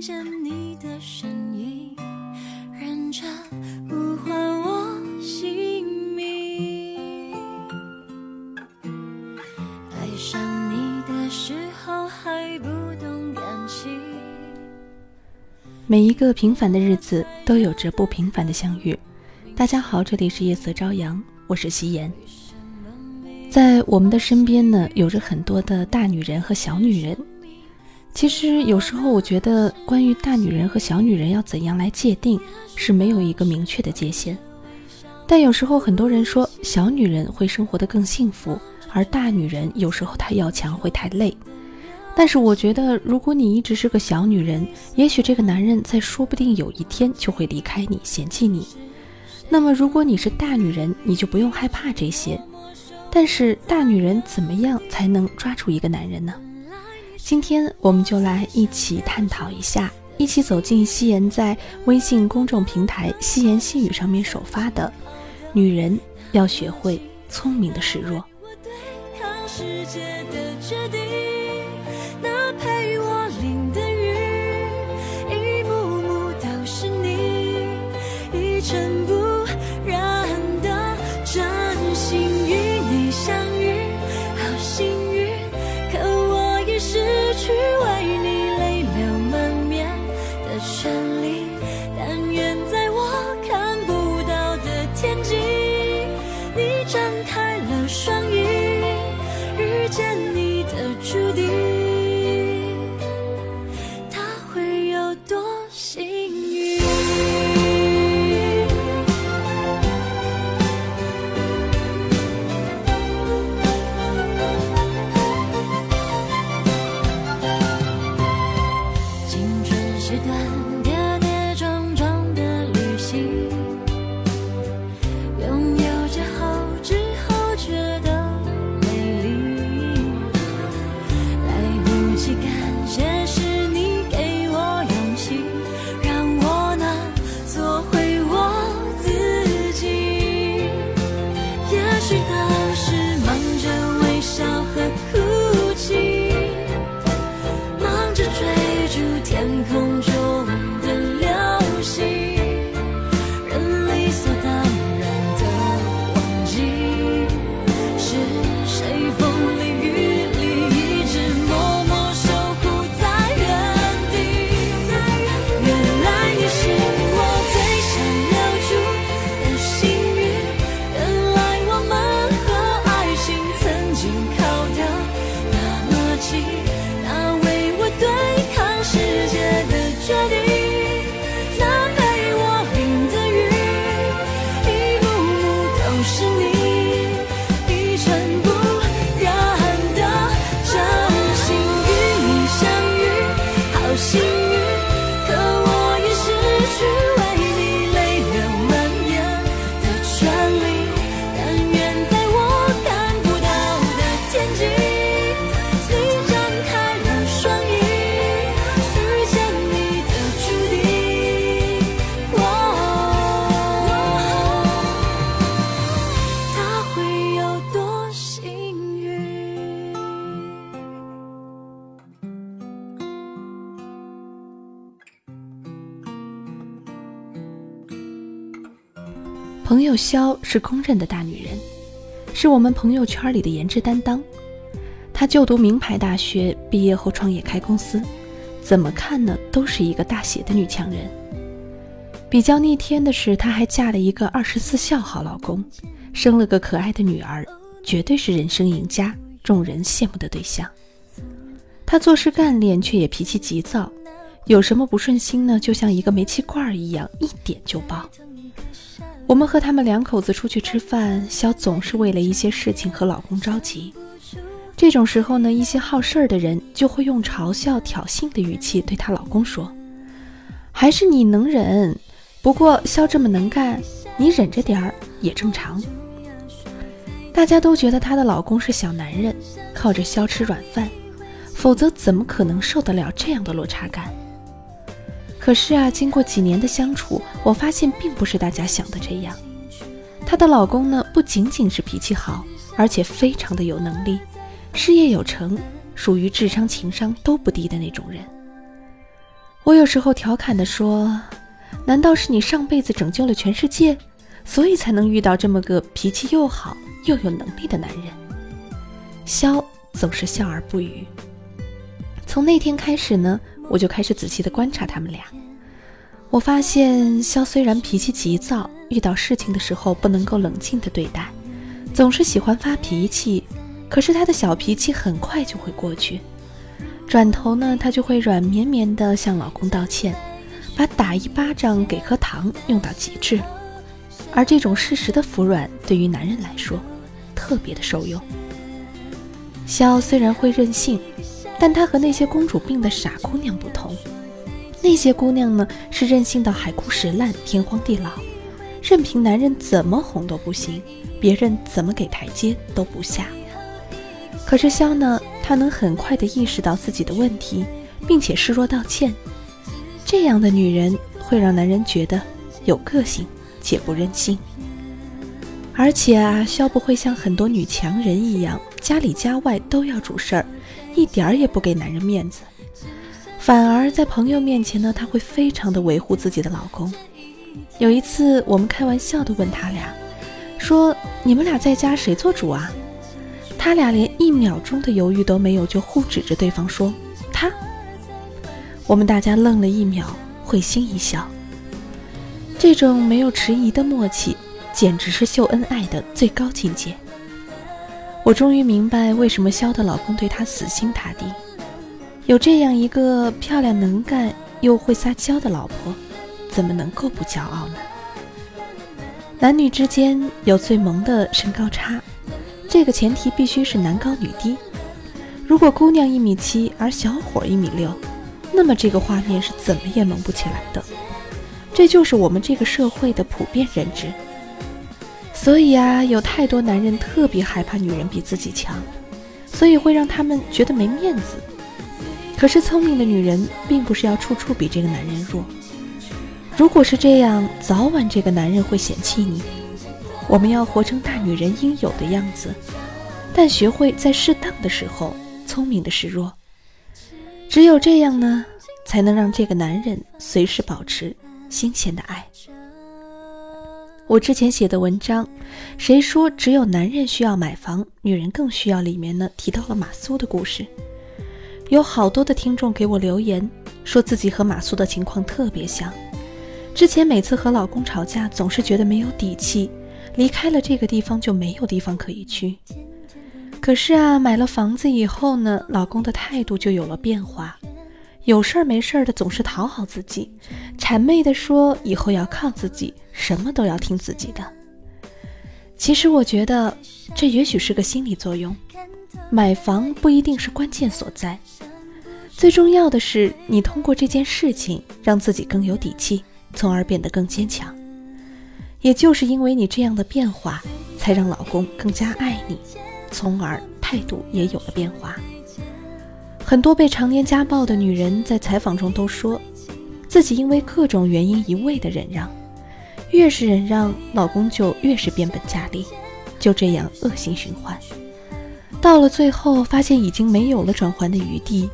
见你的声音，认真呼唤我姓名。爱上你的时候还不懂感情。每一个平凡的日子都有着不平凡的相遇。大家好，这里是夜色朝阳，我是夕颜。在我们的身边呢，有着很多的大女人和小女人。其实有时候我觉得，关于大女人和小女人要怎样来界定，是没有一个明确的界限。但有时候很多人说，小女人会生活得更幸福，而大女人有时候太要强会太累。但是我觉得，如果你一直是个小女人，也许这个男人在说不定有一天就会离开你，嫌弃你。那么如果你是大女人，你就不用害怕这些。但是大女人怎么样才能抓住一个男人呢？今天我们就来一起探讨一下，一起走进夕颜在微信公众平台“夕颜细语”上面首发的“女人要学会聪明的示弱”。我对抗世界的决断朋友肖是公认的大女人，是我们朋友圈里的颜值担当。她就读名牌大学，毕业后创业开公司，怎么看呢都是一个大写的女强人。比较逆天的是，她还嫁了一个二十四孝好老公，生了个可爱的女儿，绝对是人生赢家，众人羡慕的对象。她做事干练，却也脾气急躁，有什么不顺心呢，就像一个煤气罐一样，一点就爆。我们和他们两口子出去吃饭，肖总是为了一些事情和老公着急。这种时候呢，一些好事儿的人就会用嘲笑、挑衅的语气对她老公说：“还是你能忍，不过肖这么能干，你忍着点儿也正常。”大家都觉得她的老公是小男人，靠着肖吃软饭，否则怎么可能受得了这样的落差感？可是啊，经过几年的相处，我发现并不是大家想的这样。她的老公呢，不仅仅是脾气好，而且非常的有能力，事业有成，属于智商情商都不低的那种人。我有时候调侃地说：“难道是你上辈子拯救了全世界，所以才能遇到这么个脾气又好又有能力的男人？”肖总是笑而不语。从那天开始呢，我就开始仔细地观察他们俩。我发现肖虽然脾气急躁，遇到事情的时候不能够冷静地对待，总是喜欢发脾气。可是他的小脾气很快就会过去，转头呢，他就会软绵绵地向老公道歉，把打一巴掌给颗糖用到极致。而这种适时的服软，对于男人来说，特别的受用。肖虽然会任性，但他和那些公主病的傻姑娘不同。那些姑娘呢，是任性到海枯石烂、天荒地老，任凭男人怎么哄都不行，别人怎么给台阶都不下。可是肖呢，她能很快地意识到自己的问题，并且示弱道歉。这样的女人会让男人觉得有个性且不任性。而且啊，肖不会像很多女强人一样，家里家外都要主事儿，一点儿也不给男人面子。反而在朋友面前呢，她会非常的维护自己的老公。有一次，我们开玩笑的问他俩，说：“你们俩在家谁做主啊？”他俩连一秒钟的犹豫都没有，就互指着对方说：“他。”我们大家愣了一秒，会心一笑。这种没有迟疑的默契，简直是秀恩爱的最高境界。我终于明白为什么肖的老公对她死心塌地。有这样一个漂亮、能干又会撒娇的老婆，怎么能够不骄傲呢？男女之间有最萌的身高差，这个前提必须是男高女低。如果姑娘一米七，而小伙一米六，那么这个画面是怎么也萌不起来的。这就是我们这个社会的普遍认知。所以啊，有太多男人特别害怕女人比自己强，所以会让他们觉得没面子。可是聪明的女人并不是要处处比这个男人弱。如果是这样，早晚这个男人会嫌弃你。我们要活成大女人应有的样子，但学会在适当的时候聪明的示弱。只有这样呢，才能让这个男人随时保持新鲜的爱。我之前写的文章《谁说只有男人需要买房，女人更需要》里面呢，提到了马苏的故事。有好多的听众给我留言，说自己和马苏的情况特别像。之前每次和老公吵架，总是觉得没有底气，离开了这个地方就没有地方可以去。可是啊，买了房子以后呢，老公的态度就有了变化，有事儿没事儿的总是讨好自己，谄媚的说以后要靠自己，什么都要听自己的。其实我觉得，这也许是个心理作用。买房不一定是关键所在，最重要的是你通过这件事情让自己更有底气，从而变得更坚强。也就是因为你这样的变化，才让老公更加爱你，从而态度也有了变化。很多被常年家暴的女人在采访中都说，自己因为各种原因一味的忍让，越是忍让，老公就越是变本加厉，就这样恶性循环。到了最后，发现已经没有了转圜的余地，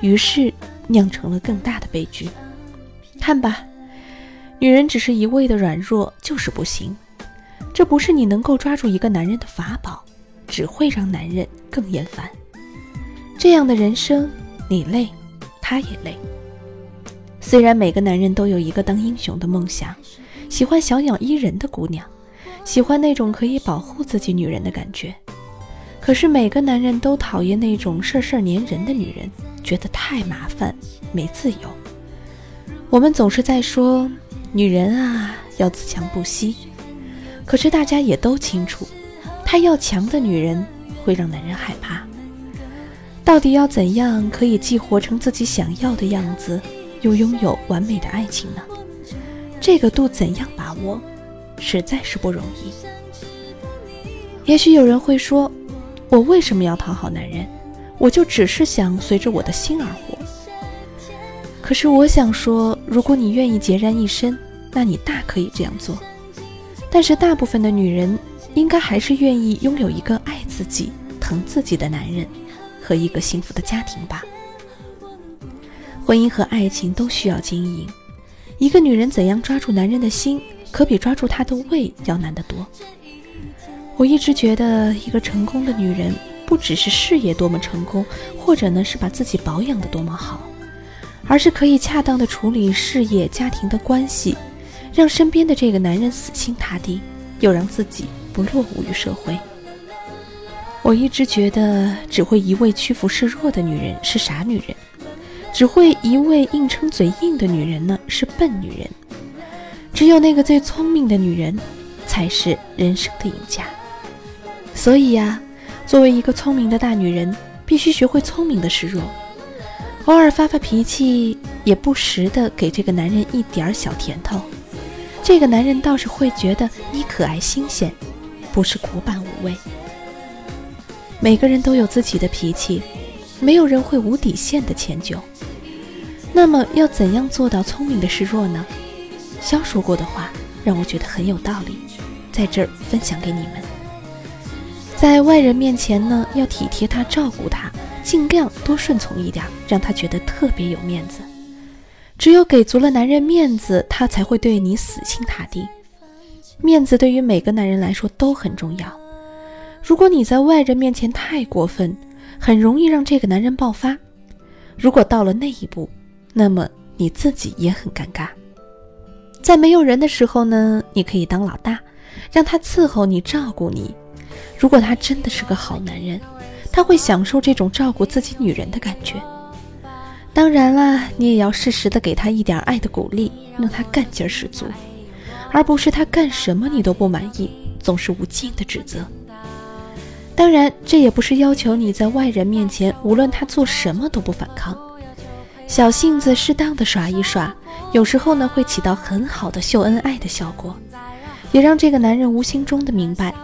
于是酿成了更大的悲剧。看吧，女人只是一味的软弱就是不行，这不是你能够抓住一个男人的法宝，只会让男人更厌烦。这样的人生，你累，他也累。虽然每个男人都有一个当英雄的梦想，喜欢小鸟依人的姑娘，喜欢那种可以保护自己女人的感觉。可是每个男人都讨厌那种事事粘人的女人，觉得太麻烦，没自由。我们总是在说女人啊要自强不息，可是大家也都清楚，太要强的女人会让男人害怕。到底要怎样可以既活成自己想要的样子，又拥有完美的爱情呢？这个度怎样把握，实在是不容易。也许有人会说。我为什么要讨好男人？我就只是想随着我的心而活。可是我想说，如果你愿意孑然一身，那你大可以这样做。但是大部分的女人，应该还是愿意拥有一个爱自己、疼自己的男人，和一个幸福的家庭吧。婚姻和爱情都需要经营。一个女人怎样抓住男人的心，可比抓住他的胃要难得多。我一直觉得，一个成功的女人，不只是事业多么成功，或者呢是把自己保养的多么好，而是可以恰当的处理事业、家庭的关系，让身边的这个男人死心塌地，又让自己不落伍于社会。我一直觉得，只会一味屈服示弱的女人是傻女人。只会一味硬撑嘴硬的女人呢，是笨女人。只有那个最聪明的女人，才是人生的赢家。所以呀，作为一个聪明的大女人，必须学会聪明的示弱，偶尔发发脾气，也不时的给这个男人一点小甜头。这个男人倒是会觉得你可爱新鲜，不是古板无味。每个人都有自己的脾气，没有人会无底线的迁就。那么要怎样做到聪明的示弱呢？肖说过的话让我觉得很有道理，在这儿分享给你们。在外人面前呢，要体贴他，照顾他，尽量多顺从一点，让他觉得特别有面子。只有给足了男人面子，他才会对你死心塌地。面子对于每个男人来说都很重要。如果你在外人面前太过分，很容易让这个男人爆发。如果到了那一步，那么你自己也很尴尬。在没有人的时候呢，你可以当老大，让他伺候你、照顾你。如果他真的是个好男人，他会享受这种照顾自己女人的感觉。当然啦，你也要适时的给他一点爱的鼓励，让他干劲儿十足，而不是他干什么你都不满意，总是无尽的指责。当然，这也不是要求你在外人面前，无论他做什么都不反抗。小性子适当的耍一耍，有时候呢会起到很好的秀恩爱的效果，也让这个男人无形中的明白，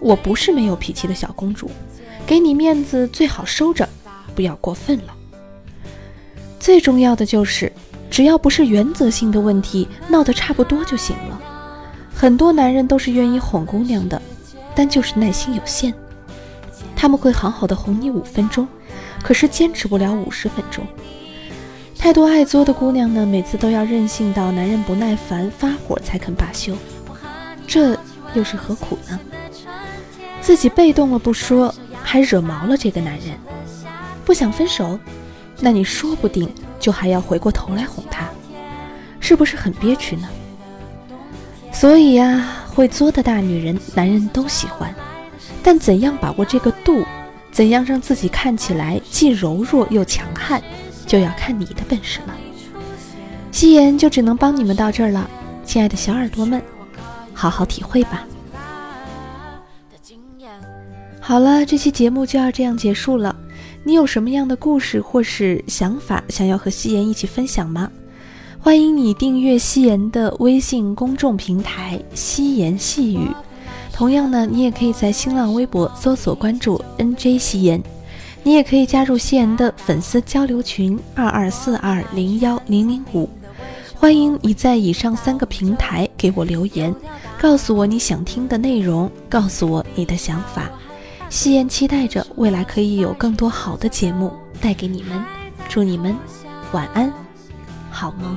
我不是没有脾气的小公主，给你面子最好收着，不要过分了。最重要的就是，只要不是原则性的问题，闹得差不多就行了。很多男人都是愿意哄姑娘的，但就是耐心有限，他们会好好的哄你五分钟，可是坚持不了五十分钟。太多爱作的姑娘呢，每次都要任性到男人不耐烦发火才肯罢休，这又是何苦呢？自己被动了不说，还惹毛了这个男人，不想分手，那你说不定就还要回过头来哄他，是不是很憋屈呢？所以呀，会作的大女人，男人都喜欢，但怎样把握这个度，怎样让自己看起来既柔弱又强悍？就要看你的本事了，夕颜就只能帮你们到这儿了，亲爱的小耳朵们，好好体会吧。好了，这期节目就要这样结束了。你有什么样的故事或是想法想要和夕颜一起分享吗？欢迎你订阅夕颜的微信公众平台“夕颜细语”，同样呢，你也可以在新浪微博搜索关注 “nj 夕颜”。你也可以加入夕颜的粉丝交流群二二四二零幺零零五，欢迎你在以上三个平台给我留言，告诉我你想听的内容，告诉我你的想法。夕颜期待着未来可以有更多好的节目带给你们，祝你们晚安，好梦。